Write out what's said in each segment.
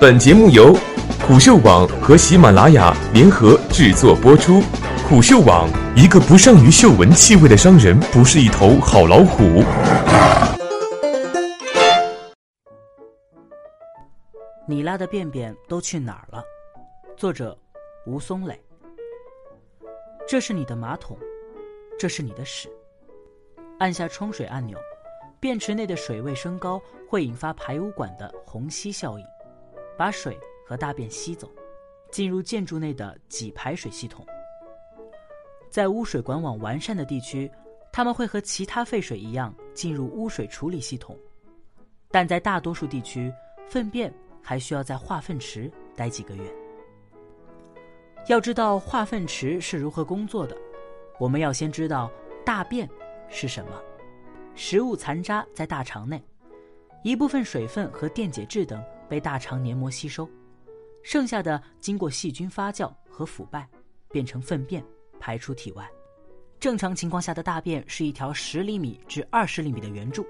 本节目由虎嗅网和喜马拉雅联合制作播出。虎嗅网：一个不善于嗅闻气味的商人，不是一头好老虎。你拉的便便都去哪儿了？作者：吴松磊。这是你的马桶，这是你的屎。按下冲水按钮，便池内的水位升高，会引发排污管的虹吸效应，把水和大便吸走，进入建筑内的给排水系统。在污水管网完善的地区，它们会和其他废水一样进入污水处理系统，但在大多数地区，粪便还需要在化粪池待几个月。要知道化粪池是如何工作的，我们要先知道大便是什么。食物残渣在大肠内，一部分水分和电解质等被大肠黏膜吸收，剩下的经过细菌发酵和腐败，变成粪便排出体外。正常情况下的大便是一条十厘米至二十厘米的圆柱，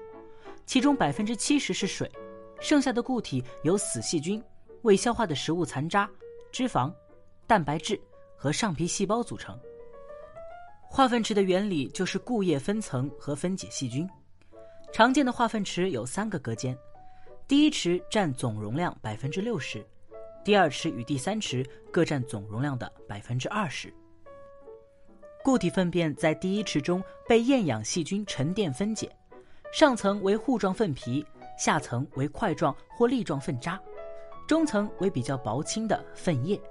其中百分之七十是水，剩下的固体由死细菌、未消化的食物残渣、脂肪。蛋白质和上皮细胞组成。化粪池的原理就是固液分层和分解细菌。常见的化粪池有三个隔间，第一池占总容量百分之六十，第二池与第三池各占总容量的百分之二十。固体粪便在第一池中被厌氧细菌沉淀分解，上层为糊状粪皮，下层为块状或粒状粪渣，中层为比较薄轻的粪液。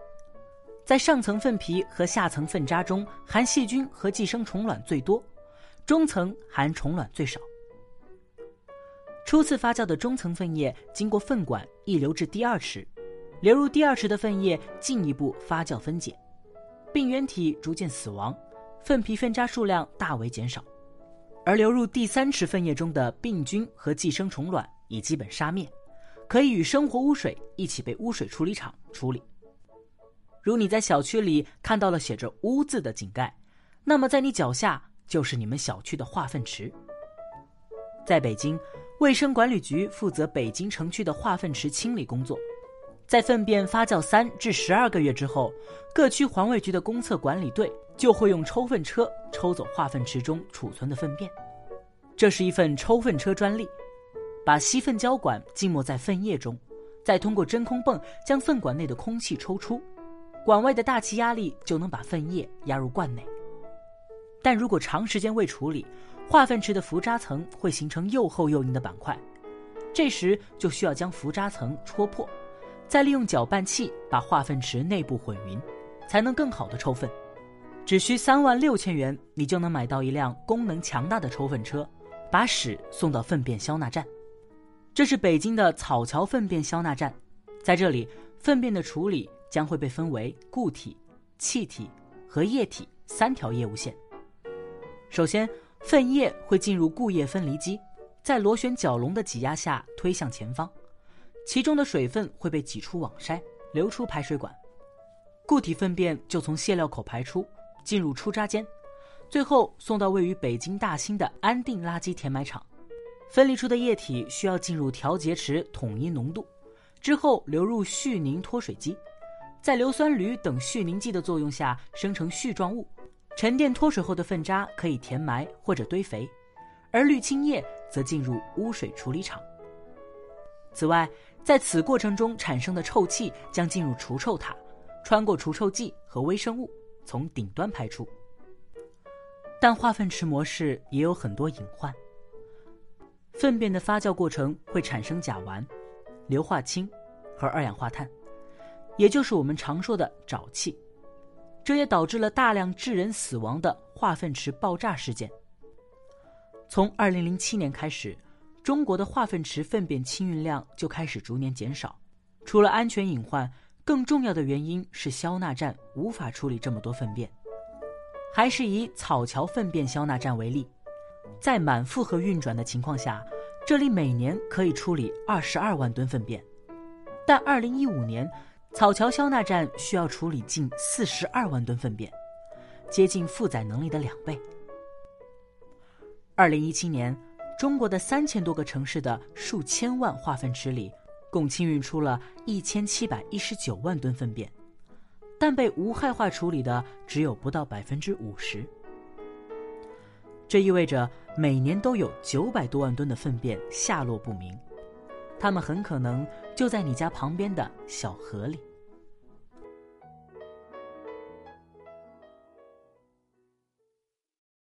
在上层粪皮和下层粪渣中，含细菌和寄生虫卵最多，中层含虫卵最少。初次发酵的中层粪液经过粪管溢流至第二池，流入第二池的粪液进一步发酵分解，病原体逐渐死亡，粪皮粪渣数量大为减少，而流入第三池粪液中的病菌和寄生虫卵已基本杀灭，可以与生活污水一起被污水处理厂处理。如你在小区里看到了写着“污”字的井盖，那么在你脚下就是你们小区的化粪池。在北京，卫生管理局负责北京城区的化粪池清理工作。在粪便发酵三至十二个月之后，各区环卫局的公厕管理队就会用抽粪车抽走化粪池中储存的粪便。这是一份抽粪车专利，把吸粪胶管浸没在粪液中，再通过真空泵将粪管内的空气抽出。管外的大气压力就能把粪液压入罐内，但如果长时间未处理，化粪池的浮渣层会形成又厚又硬的板块，这时就需要将浮渣层戳破，再利用搅拌器把化粪池内部混匀，才能更好的抽粪。只需三万六千元，你就能买到一辆功能强大的抽粪车，把屎送到粪便消纳站。这是北京的草桥粪便消纳站，在这里，粪便的处理。将会被分为固体、气体和液体三条业务线。首先，粪液会进入固液分离机，在螺旋绞笼的挤压下推向前方，其中的水分会被挤出网筛，流出排水管，固体粪便就从泄料口排出，进入出渣间，最后送到位于北京大兴的安定垃圾填埋场。分离出的液体需要进入调节池统一浓度，之后流入絮凝脱水机。在硫酸铝等絮凝剂的作用下生成絮状物，沉淀脱水后的粪渣可以填埋或者堆肥，而氯氢液则进入污水处理厂。此外，在此过程中产生的臭气将进入除臭塔，穿过除臭剂和微生物从顶端排出。但化粪池模式也有很多隐患，粪便的发酵过程会产生甲烷、硫化氢和二氧化碳。也就是我们常说的沼气，这也导致了大量致人死亡的化粪池爆炸事件。从二零零七年开始，中国的化粪池粪便清运量就开始逐年减少。除了安全隐患，更重要的原因是消纳站无法处理这么多粪便。还是以草桥粪便消纳站为例，在满负荷运转的情况下，这里每年可以处理二十二万吨粪便，但二零一五年。草桥消纳站需要处理近四十二万吨粪便，接近负载能力的两倍。二零一七年，中国的三千多个城市的数千万化粪池里，共清运出了一千七百一十九万吨粪便，但被无害化处理的只有不到百分之五十。这意味着每年都有九百多万吨的粪便下落不明，它们很可能就在你家旁边的小河里。